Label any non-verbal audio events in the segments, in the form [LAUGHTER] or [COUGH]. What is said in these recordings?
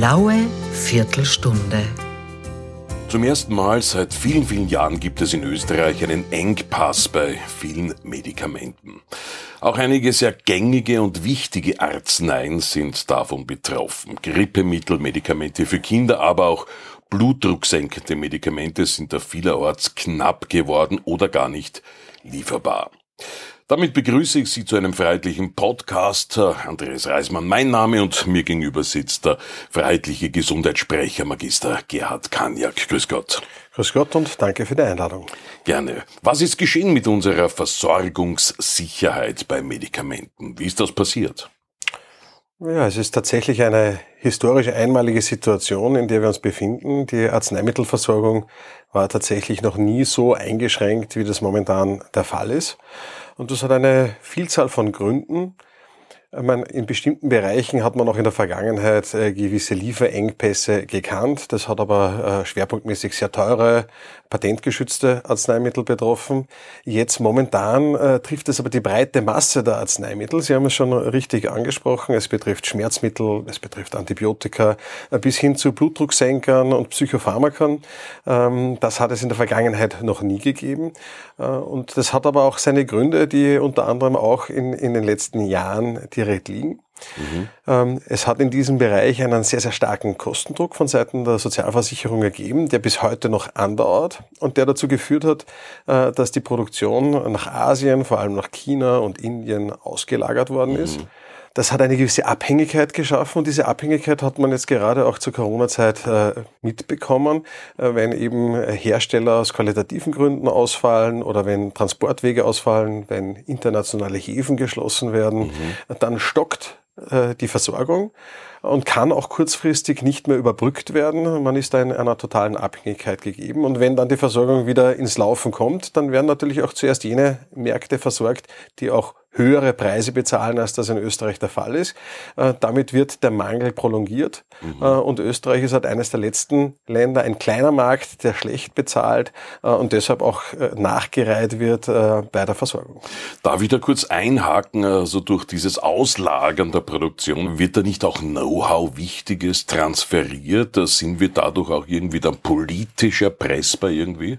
blaue Viertelstunde. Zum ersten Mal seit vielen, vielen Jahren gibt es in Österreich einen Engpass bei vielen Medikamenten. Auch einige sehr gängige und wichtige Arzneien sind davon betroffen. Grippemittel, Medikamente für Kinder, aber auch blutdrucksenkende Medikamente sind da vielerorts knapp geworden oder gar nicht lieferbar. Damit begrüße ich Sie zu einem freiheitlichen Podcast. Andreas Reismann, mein Name und mir gegenüber sitzt der freiheitliche Gesundheitssprecher Magister Gerhard Kanjak. Grüß Gott. Grüß Gott und danke für die Einladung. Gerne. Was ist geschehen mit unserer Versorgungssicherheit bei Medikamenten? Wie ist das passiert? Ja, es ist tatsächlich eine historisch einmalige Situation, in der wir uns befinden. Die Arzneimittelversorgung war tatsächlich noch nie so eingeschränkt, wie das momentan der Fall ist. Und das hat eine Vielzahl von Gründen. Meine, in bestimmten Bereichen hat man auch in der Vergangenheit äh, gewisse Lieferengpässe gekannt. Das hat aber äh, schwerpunktmäßig sehr teure, patentgeschützte Arzneimittel betroffen. Jetzt momentan äh, trifft es aber die breite Masse der Arzneimittel. Sie haben es schon richtig angesprochen. Es betrifft Schmerzmittel, es betrifft Antibiotika, äh, bis hin zu Blutdrucksenkern und Psychopharmakern. Ähm, das hat es in der Vergangenheit noch nie gegeben. Äh, und das hat aber auch seine Gründe, die unter anderem auch in, in den letzten Jahren direkt liegen. Mhm. Es hat in diesem Bereich einen sehr, sehr starken Kostendruck von Seiten der Sozialversicherung ergeben, der bis heute noch andauert und der dazu geführt hat, äh, dass die Produktion nach Asien, vor allem nach China und Indien ausgelagert worden ist. Mhm. Das hat eine gewisse Abhängigkeit geschaffen und diese Abhängigkeit hat man jetzt gerade auch zur Corona-Zeit äh, mitbekommen, äh, wenn eben Hersteller aus qualitativen Gründen ausfallen oder wenn Transportwege ausfallen, wenn internationale Häfen geschlossen werden, mhm. dann stockt äh, die Versorgung und kann auch kurzfristig nicht mehr überbrückt werden. Man ist da in einer totalen Abhängigkeit gegeben. Und wenn dann die Versorgung wieder ins Laufen kommt, dann werden natürlich auch zuerst jene Märkte versorgt, die auch höhere Preise bezahlen, als das in Österreich der Fall ist. Äh, damit wird der Mangel prolongiert. Mhm. Äh, und Österreich ist halt eines der letzten Länder, ein kleiner Markt, der schlecht bezahlt äh, und deshalb auch nachgereiht wird bei der Versorgung. Darf ich da kurz einhaken, also durch dieses Auslagern der Produktion, wird da nicht auch Know-how Wichtiges transferiert? Sind wir dadurch auch irgendwie dann politisch erpressbar irgendwie?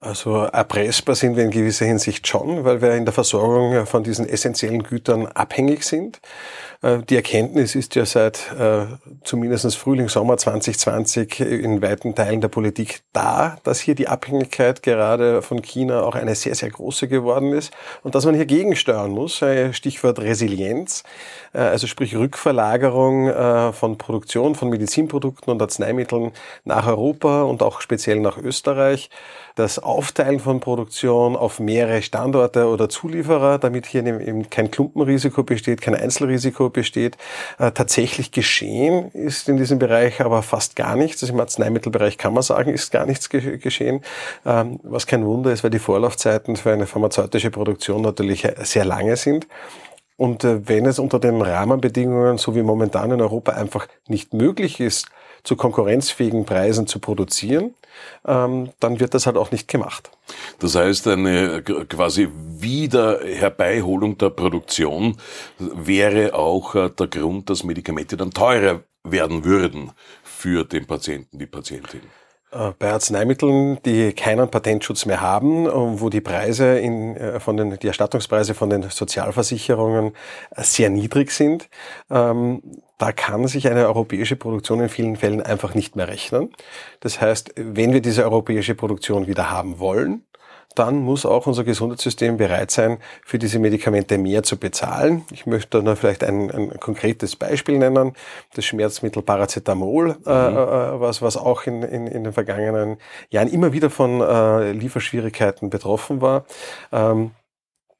Also erpressbar sind wir in gewisser Hinsicht schon, weil wir in der Versorgung von diesen essentiellen Gütern abhängig sind. Äh, die Erkenntnis ist ja seit äh, zumindest Frühling, Sommer 2020 in weiten Teilen der Politik da, dass hier die Abhängigkeit gerade von China auch eine sehr, sehr große geworden ist und dass man hier gegensteuern muss. Stichwort Resilienz, äh, also sprich Rückverlagerung von Produktion von Medizinprodukten und Arzneimitteln nach Europa und auch speziell nach Österreich das Aufteilen von Produktion auf mehrere Standorte oder Zulieferer, damit hier eben kein Klumpenrisiko besteht, kein Einzelrisiko besteht. Äh, tatsächlich geschehen ist in diesem Bereich aber fast gar nichts. Also im Arzneimittelbereich kann man sagen, ist gar nichts geschehen, ähm, was kein Wunder ist, weil die Vorlaufzeiten für eine pharmazeutische Produktion natürlich sehr lange sind. Und äh, wenn es unter den Rahmenbedingungen, so wie momentan in Europa, einfach nicht möglich ist, zu konkurrenzfähigen Preisen zu produzieren, ähm, dann wird das halt auch nicht gemacht. Das heißt, eine quasi Wiederherbeiholung der Produktion wäre auch äh, der Grund, dass Medikamente dann teurer werden würden für den Patienten, die Patientin. Äh, bei Arzneimitteln, die keinen Patentschutz mehr haben, äh, wo die Preise in, von den, die Erstattungspreise von den Sozialversicherungen sehr niedrig sind, ähm, da kann sich eine europäische Produktion in vielen Fällen einfach nicht mehr rechnen. Das heißt, wenn wir diese europäische Produktion wieder haben wollen, dann muss auch unser Gesundheitssystem bereit sein, für diese Medikamente mehr zu bezahlen. Ich möchte da nur vielleicht ein, ein konkretes Beispiel nennen. Das Schmerzmittel Paracetamol, äh, mhm. äh, was, was auch in, in, in den vergangenen Jahren immer wieder von äh, Lieferschwierigkeiten betroffen war. Ähm,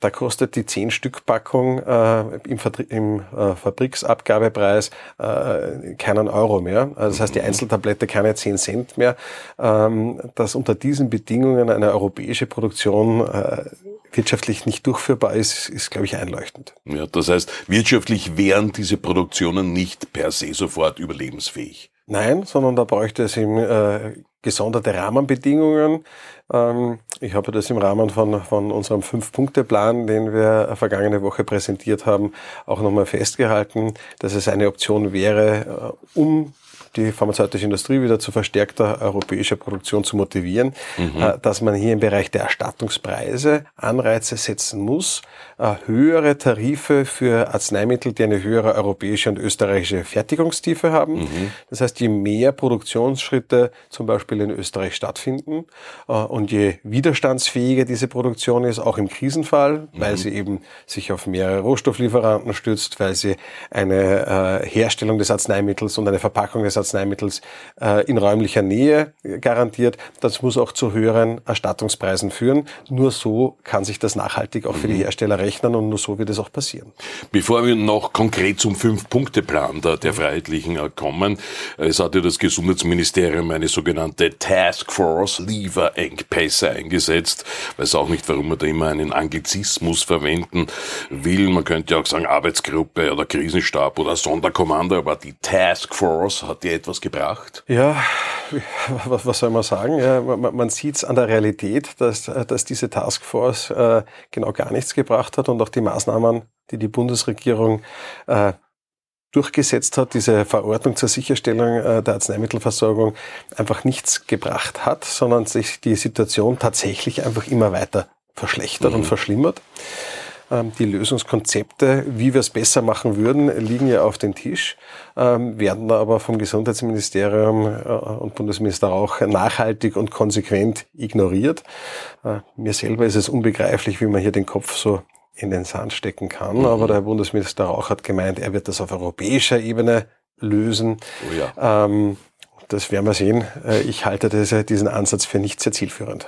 da kostet die 10-Stück-Packung äh, im, im äh, Fabriksabgabepreis äh, keinen Euro mehr. Also das heißt, die Einzeltablette keine 10 Cent mehr. Ähm, dass unter diesen Bedingungen eine europäische Produktion äh, wirtschaftlich nicht durchführbar ist, ist, glaube ich, einleuchtend. Ja, das heißt, wirtschaftlich wären diese Produktionen nicht per se sofort überlebensfähig. Nein, sondern da bräuchte es eben äh, gesonderte Rahmenbedingungen. Ähm, ich habe das im Rahmen von, von unserem Fünf-Punkte-Plan, den wir vergangene Woche präsentiert haben, auch nochmal festgehalten, dass es eine Option wäre, äh, um die pharmazeutische Industrie wieder zu verstärkter europäischer Produktion zu motivieren, mhm. Äh, dass man hier im Bereich der Erstattungspreise Anreize setzen muss, äh, höhere Tarife für Arzneimittel, die eine höhere europäische und österreichische Fertigungstiefe haben. Mhm. Das heißt, je mehr Produktionsschritte zum Beispiel in Österreich stattfinden äh, und je widerstandsfähiger diese Produktion ist, auch im Krisenfall, mhm. weil sie eben sich auf mehrere Rohstofflieferanten stützt, weil sie eine Herstellung des Arzneimittels und eine Verpackung des Arzneimittels in räumlicher Nähe garantiert. Das muss auch zu höheren Erstattungspreisen führen. Nur so kann sich das nachhaltig auch für die mhm. Hersteller rechnen und nur so wird es auch passieren. Bevor wir noch konkret zum Fünf-Punkte-Plan der, der Freiheitlichen äh, kommen, es hat ja das Gesundheitsministerium eine sogenannte Task Force Lieferengpässe eingesetzt. Weiß auch nicht, warum man da immer einen Anglizismus verwenden will. Man könnte ja auch sagen Arbeitsgruppe oder Krisenstab oder Sonderkommando, aber die Task Force hat dir etwas gebracht? Ja, [LAUGHS] was, soll man sagen? Ja, man, man sieht es an der Realität, dass, dass diese Taskforce äh, genau gar nichts gebracht hat und auch die Maßnahmen, die die Bundesregierung äh, durchgesetzt hat, diese Verordnung zur Sicherstellung äh, der Arzneimittelversorgung einfach nichts gebracht hat, sondern sich die Situation tatsächlich einfach immer weiter verschlechtert mhm. und verschlimmert. Ähm, die Lösungskonzepte, wie wir es besser machen würden, liegen ja auf dem Tisch, ähm, werden aber vom Gesundheitsministerium äh, und Bundesminister auch nachhaltig und konsequent ignoriert. Äh, mir selber ist es unbegreiflich, wie man hier den Kopf so in den Sand stecken kann. Mhm. Aber der Bundesminister Rauch hat gemeint, er wird das auf europäischer Ebene lösen. Oh ja. ähm, das werden wir sehen. Äh, ich halte diese, diesen Ansatz für nicht sehr zielführend.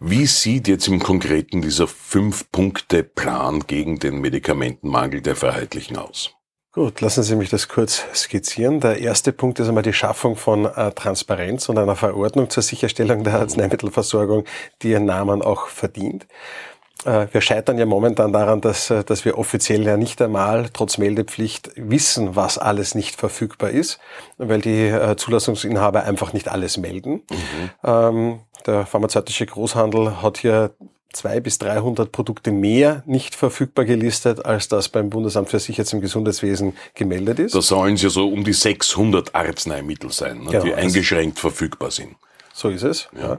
Wie sieht jetzt im Konkreten dieser Fünf-Punkte-Plan gegen den Medikamentenmangel der Freiheitlichen aus? Gut, lassen Sie mich das kurz skizzieren. Der erste Punkt ist einmal die Schaffung von äh, Transparenz und einer Verordnung zur Sicherstellung der Arzneimittelversorgung, die ihren Namen auch verdient. Äh, wir scheitern ja momentan daran, dass, äh, dass wir offiziell ja nicht einmal trotz Meldepflicht wissen, was alles nicht verfügbar ist, weil die äh, Zulassungsinhaber einfach nicht alles melden. Mhm. Ähm, der pharmazeutische Großhandel hat hier zwei bis 300 Produkte mehr nicht verfügbar gelistet, als das beim Bundesamt für Sicherheit im Gesundheitswesen gemeldet ist. Da sollen es ja so um die 600 Arzneimittel sein, ne, genau, die eingeschränkt verfügbar sind. So ist es. Ja.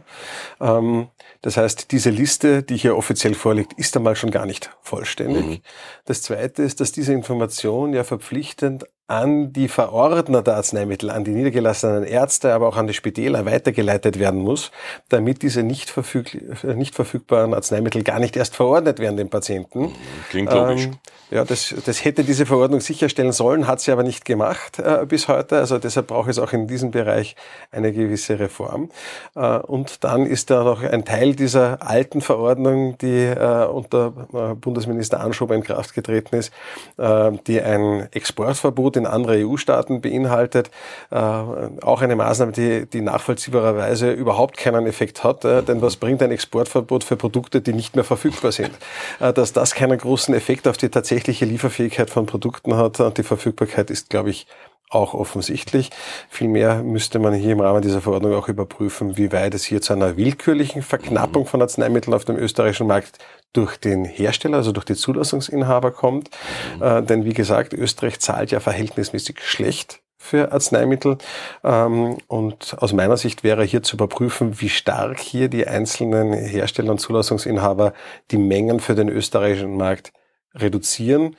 ja. Ähm, das heißt, diese Liste, die hier offiziell vorliegt, ist einmal schon gar nicht vollständig. Mhm. Das Zweite ist, dass diese Information ja verpflichtend an die Verordner der Arzneimittel, an die niedergelassenen Ärzte, aber auch an die Spitäler weitergeleitet werden muss, damit diese nicht, verfüg nicht verfügbaren Arzneimittel gar nicht erst verordnet werden den Patienten. Klingt logisch. Ähm, ja, das, das hätte diese Verordnung sicherstellen sollen, hat sie aber nicht gemacht äh, bis heute. Also deshalb braucht es auch in diesem Bereich eine gewisse Reform. Äh, und dann ist da noch ein Teil dieser alten Verordnung, die äh, unter äh, Bundesminister Anschober in Kraft getreten ist, äh, die ein Exportverbot in andere EU-Staaten beinhaltet. Äh, auch eine Maßnahme, die, die nachvollziehbarerweise überhaupt keinen Effekt hat. Äh, denn was bringt ein Exportverbot für Produkte, die nicht mehr verfügbar sind? Äh, dass das keinen großen Effekt auf die tatsächliche Lieferfähigkeit von Produkten hat und die Verfügbarkeit ist, glaube ich, auch offensichtlich. Vielmehr müsste man hier im Rahmen dieser Verordnung auch überprüfen, wie weit es hier zu einer willkürlichen Verknappung von Arzneimitteln auf dem österreichischen Markt durch den Hersteller, also durch die Zulassungsinhaber kommt. Mhm. Äh, denn wie gesagt, Österreich zahlt ja verhältnismäßig schlecht für Arzneimittel. Ähm, und aus meiner Sicht wäre hier zu überprüfen, wie stark hier die einzelnen Hersteller und Zulassungsinhaber die Mengen für den österreichischen Markt reduzieren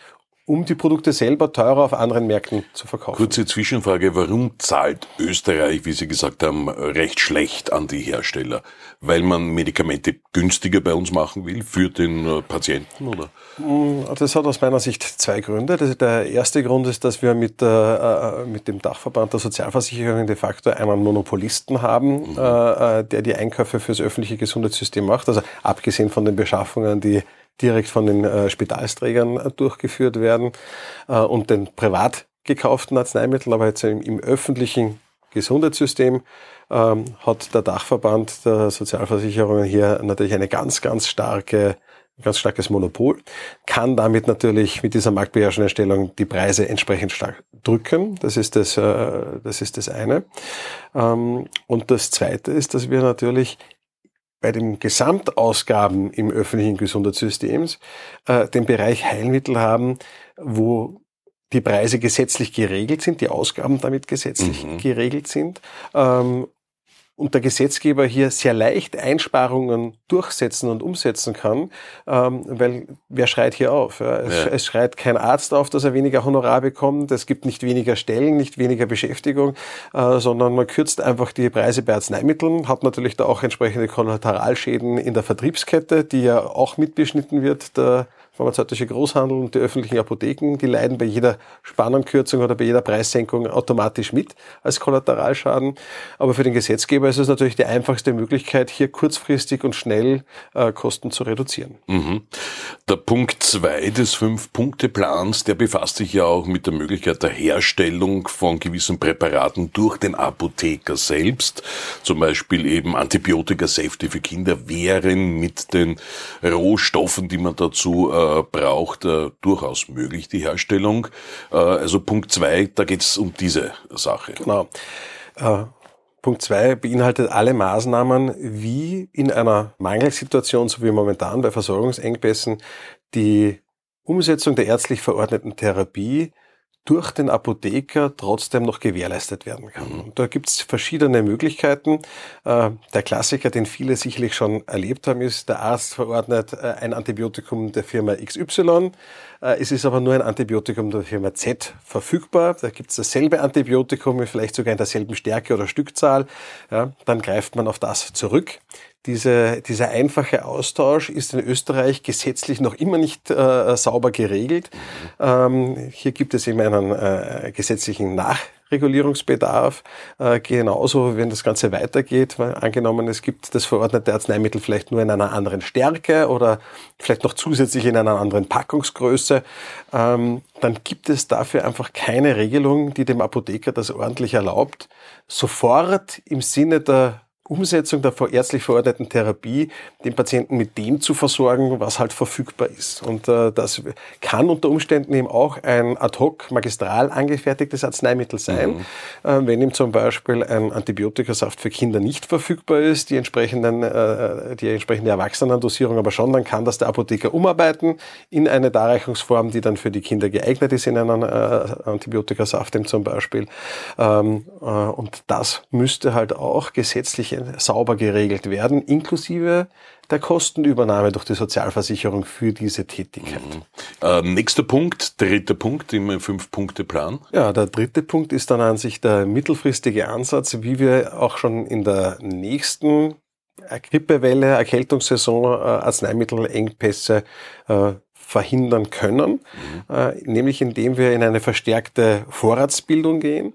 um die Produkte selber teurer auf anderen Märkten zu verkaufen. Kurze Zwischenfrage, warum zahlt Österreich, wie Sie gesagt haben, recht schlecht an die Hersteller? Weil man Medikamente günstiger bei uns machen will für den äh, Patienten, oder? Mm, das hat aus meiner Sicht zwei Gründe. Der erste Grund ist, dass wir mit, äh, mit dem Dachverband der Sozialversicherungen de facto einen Monopolisten haben, mhm. äh, der die Einkäufe fürs öffentliche Gesundheitssystem macht. Also abgesehen von den Beschaffungen, die direkt von den äh, Spitalsträgern äh, durchgeführt werden äh, und den privat gekauften Arzneimitteln, aber jetzt im, im öffentlichen Gesundheitssystem ähm, hat der Dachverband der Sozialversicherungen hier natürlich eine ganz, ganz starke ganz starkes Monopol, kann damit natürlich mit dieser marktbeherrschenden Stellung die Preise entsprechend stark drücken. Das ist das, äh, das, ist das eine. Ähm, und das zweite ist, dass wir natürlich bei den Gesamtausgaben im öffentlichen Gesundheitssystem äh, den Bereich Heilmittel haben, wo die Preise gesetzlich geregelt sind, die Ausgaben damit gesetzlich mhm. geregelt sind ähm, und der Gesetzgeber hier sehr leicht Einsparungen durchsetzen und umsetzen kann, ähm, weil wer schreit hier auf? Ja? Es, ja. es, schreit kein Arzt auf, dass er weniger Honorar bekommt, es gibt nicht weniger Stellen, nicht weniger Beschäftigung, äh, sondern man kürzt einfach die Preise bei Arzneimitteln, hat natürlich da auch entsprechende Kollateralschäden in der Vertriebskette, die ja auch mitbeschnitten wird. Der pharmazeutische Großhandel und die öffentlichen Apotheken, die leiden bei jeder Spannenkürzung oder bei jeder Preissenkung automatisch mit als Kollateralschaden. Aber für den Gesetzgeber ist es natürlich die einfachste Möglichkeit, hier kurzfristig und schnell äh, Kosten zu reduzieren. Mhm. Der Punkt zwei des Fünf-Punkte-Plans, der befasst sich ja auch mit der Möglichkeit der Herstellung von gewissen Präparaten durch den Apotheker selbst. Zum Beispiel eben Antibiotika-Safety für Kinder wären mit den Rohstoffen, die man dazu äh, braucht, äh, durchaus möglich, die Herstellung. Äh, also Punkt zwei, da geht es um diese Sache. Genau. Äh, Punkt zwei beinhaltet alle Maßnahmen, wie in einer Mangelsituation, so wie momentan bei Versorgungsengpässen, die Umsetzung der ärztlich verordneten Therapie durch den Apotheker trotzdem noch gewährleistet werden kann. Mhm. Und da gibt es verschiedene Möglichkeiten. Äh, der Klassiker, den viele sicherlich schon erlebt haben, ist, der Arzt verordnet äh, ein Antibiotikum der Firma XY. Äh, es ist aber nur ein Antibiotikum der Firma Z verfügbar. Da gibt es dasselbe Antibiotikum, vielleicht sogar in derselben Stärke oder Stückzahl. dann greift man auf das zurück. Diese, dieser einfache Austausch ist in Österreich gesetzlich noch immer nicht äh, sauber geregelt. Ähm, hier gibt es eben einen äh, gesetzlichen Nachregulierungsbedarf. Äh, genauso, wenn das Ganze weitergeht, weil angenommen, es gibt das verordnete Arzneimittel vielleicht nur in einer anderen Stärke oder vielleicht noch zusätzlich in einer anderen Packungsgröße, ähm, dann gibt es dafür einfach keine Regelung, die dem Apotheker das ordentlich erlaubt, sofort im Sinne der Umsetzung der ärztlich verordneten Therapie den Patienten mit dem zu versorgen, was halt verfügbar ist. Und äh, das kann unter Umständen eben auch ein ad hoc magistral angefertigtes Arzneimittel sein. Mhm. Äh, wenn ihm zum Beispiel ein Antibiotikasaft für Kinder nicht verfügbar ist, die entsprechenden, äh, die entsprechende Erwachsenendosierung aber schon, dann kann das der Apotheker umarbeiten in eine Darreichungsform, die dann für die Kinder geeignet ist, in einen äh, Antibiotikasaft zum Beispiel. Ähm, äh, und das müsste halt auch gesetzlich sauber geregelt werden, inklusive der Kostenübernahme durch die Sozialversicherung für diese Tätigkeit. Mhm. Äh, nächster Punkt, dritter Punkt im Fünf-Punkte-Plan. Ja, der dritte Punkt ist dann an sich der mittelfristige Ansatz, wie wir auch schon in der nächsten Grippewelle, Erkältungssaison, äh, Arzneimittelengpässe äh, verhindern können, mhm. äh, nämlich indem wir in eine verstärkte Vorratsbildung gehen.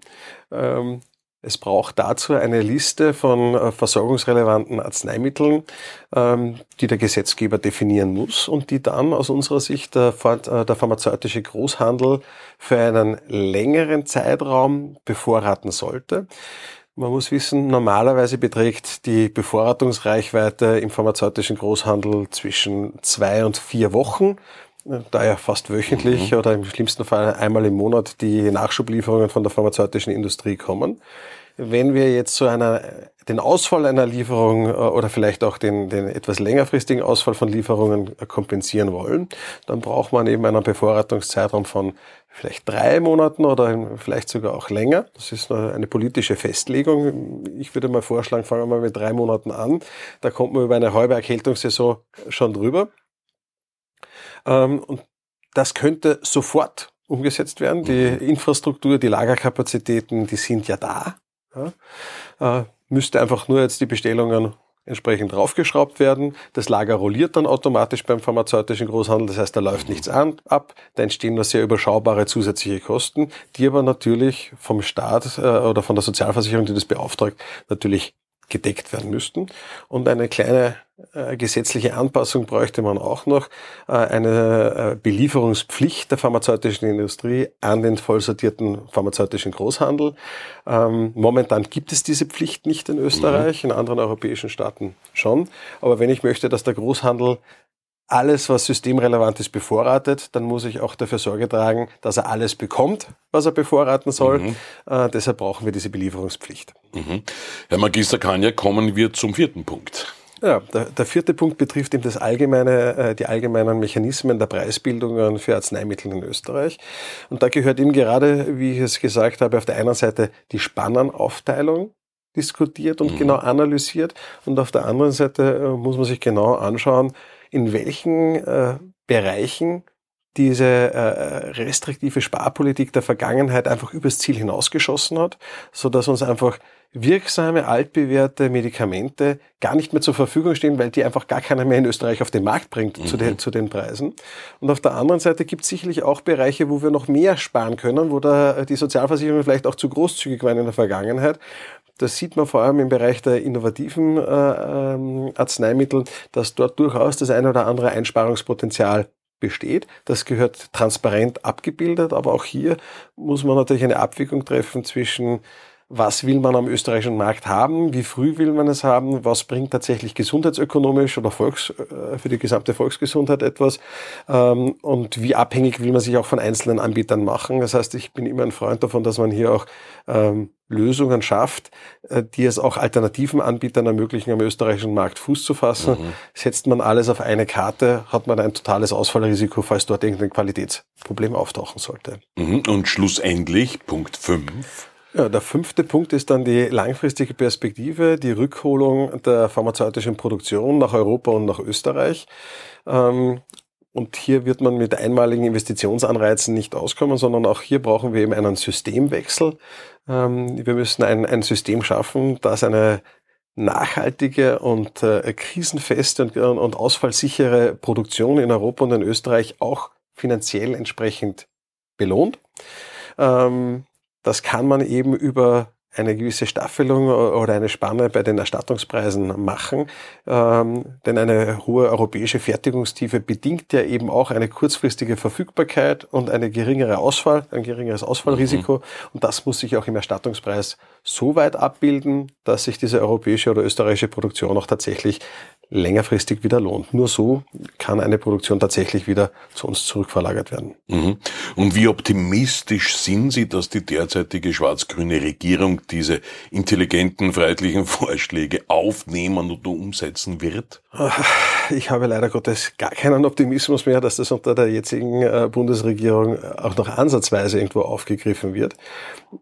Ähm, es braucht dazu eine Liste von äh, versorgungsrelevanten Arzneimitteln, ähm, die der Gesetzgeber definieren muss und die dann aus unserer Sicht äh, der pharmazeutische Großhandel für einen längeren Zeitraum bevorraten sollte. Man muss wissen, normalerweise beträgt die Bevorratungsreichweite im pharmazeutischen Großhandel zwischen zwei und vier Wochen daher fast wöchentlich mhm. oder im schlimmsten Fall einmal im Monat die Nachschublieferungen von der pharmazeutischen Industrie kommen. Wenn wir jetzt so einer, den Ausfall einer Lieferung äh, oder vielleicht auch den, den etwas längerfristigen Ausfall von Lieferungen kompensieren wollen, dann braucht man eben einen Bevorratungszeitraum von vielleicht drei Monaten oder vielleicht sogar auch länger. Das ist eine politische Festlegung. Ich würde mal vorschlagen, fangen wir mal mit drei Monaten an. Da kommt man über eine halbe Erkältungssaison schon drüber. Ähm, und das könnte sofort umgesetzt werden. Die mhm. Infrastruktur, die Lagerkapazitäten, die sind ja da. Ja, äh, müsste einfach nur jetzt die Bestellungen entsprechend draufgeschraubt werden. Das Lager rolliert dann automatisch beim pharmazeutischen Großhandel. Das heißt, da läuft nichts an, ab. Da entstehen nur sehr überschaubare zusätzliche Kosten, die aber natürlich vom Staat äh, oder von der Sozialversicherung, die das beauftragt, natürlich gedeckt werden müssten. Und eine kleine äh, gesetzliche Anpassung bräuchte man auch noch, äh, eine äh, Belieferungspflicht der pharmazeutischen Industrie an den vollsortierten pharmazeutischen Großhandel. Ähm, momentan gibt es diese Pflicht nicht in Österreich, mhm. in anderen europäischen Staaten schon. Aber wenn ich möchte, dass der Großhandel alles, was systemrelevant ist, bevorratet, dann muss ich auch dafür Sorge tragen, dass er alles bekommt, was er bevorraten soll. Mhm. Äh, deshalb brauchen wir diese Belieferungspflicht. Mhm. Herr Magister Kanja, kommen wir zum vierten Punkt. Ja, der, der, vierte Punkt betrifft eben das allgemeine, äh, die allgemeinen Mechanismen der Preisbildungen für Arzneimittel in Österreich. Und da gehört eben gerade, wie ich es gesagt habe, auf der einen Seite die Spannenaufteilung diskutiert und mhm. genau analysiert. Und auf der anderen Seite äh, muss man sich genau anschauen, in welchen äh, Bereichen diese äh, restriktive Sparpolitik der Vergangenheit einfach übers Ziel hinausgeschossen hat, so dass uns einfach wirksame, altbewährte Medikamente gar nicht mehr zur Verfügung stehen, weil die einfach gar keiner mehr in Österreich auf den Markt bringt mhm. zu, den, zu den Preisen. Und auf der anderen Seite gibt es sicherlich auch Bereiche, wo wir noch mehr sparen können, wo da die Sozialversicherungen vielleicht auch zu großzügig waren in der Vergangenheit. Das sieht man vor allem im Bereich der innovativen äh, ähm, Arzneimittel, dass dort durchaus das eine oder andere Einsparungspotenzial besteht. Das gehört transparent abgebildet, aber auch hier muss man natürlich eine Abwägung treffen zwischen was will man am österreichischen Markt haben, wie früh will man es haben, was bringt tatsächlich gesundheitsökonomisch oder Volks, äh, für die gesamte Volksgesundheit etwas ähm, und wie abhängig will man sich auch von einzelnen Anbietern machen. Das heißt, ich bin immer ein Freund davon, dass man hier auch ähm, Lösungen schafft, äh, die es auch alternativen Anbietern ermöglichen, am österreichischen Markt Fuß zu fassen. Mhm. Setzt man alles auf eine Karte, hat man ein totales Ausfallrisiko, falls dort irgendein Qualitätsproblem auftauchen sollte. Mhm. Und schlussendlich Punkt 5 ja, der fünfte Punkt ist dann die langfristige Perspektive, die Rückholung der pharmazeutischen Produktion nach Europa und nach Österreich. Ähm, und hier wird man mit einmaligen Investitionsanreizen nicht auskommen, sondern auch hier brauchen wir eben einen Systemwechsel. Ähm, wir müssen ein, ein System schaffen, das eine nachhaltige und äh, krisenfeste und, und ausfallsichere Produktion in Europa und in Österreich auch finanziell entsprechend belohnt. Ähm, das kann man eben über eine gewisse Staffelung oder eine Spanne bei den Erstattungspreisen machen. Ähm, denn eine hohe europäische Fertigungstiefe bedingt ja eben auch eine kurzfristige Verfügbarkeit und eine geringere Ausfall, ein geringeres Ausfallrisiko. Mhm. Und das muss sich auch im Erstattungspreis so weit abbilden, dass sich diese europäische oder österreichische Produktion auch tatsächlich längerfristig wieder lohnt. Nur so kann eine Produktion tatsächlich wieder zu uns zurückverlagert werden. Mhm. Und wie optimistisch sind Sie, dass die derzeitige schwarz-grüne Regierung diese intelligenten, freiheitlichen [LAUGHS] Vorschläge aufnehmen und umsetzen wird? Ich habe leider Gottes gar keinen Optimismus mehr, dass das unter der jetzigen äh, Bundesregierung auch noch ansatzweise irgendwo aufgegriffen wird.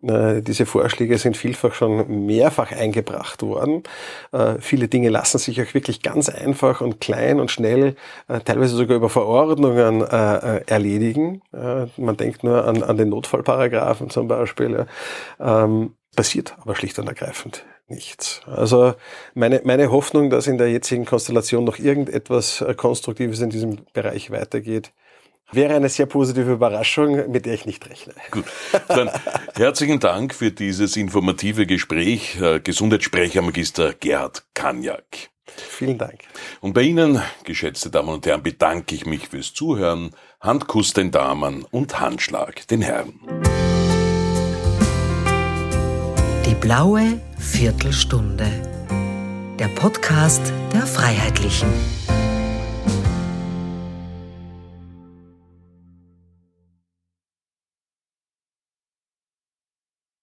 Äh, diese Vorschläge sind vielfach schon mehrfach eingebracht worden. Äh, viele Dinge lassen sich auch wirklich ganz einfach und klein und schnell, teilweise sogar über Verordnungen erledigen. Man denkt nur an, an den Notfallparagraphen zum Beispiel. Ähm, passiert aber schlicht und ergreifend nichts. Also meine, meine Hoffnung, dass in der jetzigen Konstellation noch irgendetwas äh, Konstruktives in diesem Bereich weitergeht, wäre eine sehr positive Überraschung, mit der ich nicht rechne. Gut, dann herzlichen Dank für dieses informative Gespräch, äh, Gesundheitssprecher Magister Gerhard Kanjak. Vielen Dank. Und bei Ihnen, geschätzte Damen und Herren, bedanke ich mich fürs Zuhören. Handkuss den Damen und Handschlag den Herren. Die blaue Viertelstunde. Der Podcast der Freiheitlichen.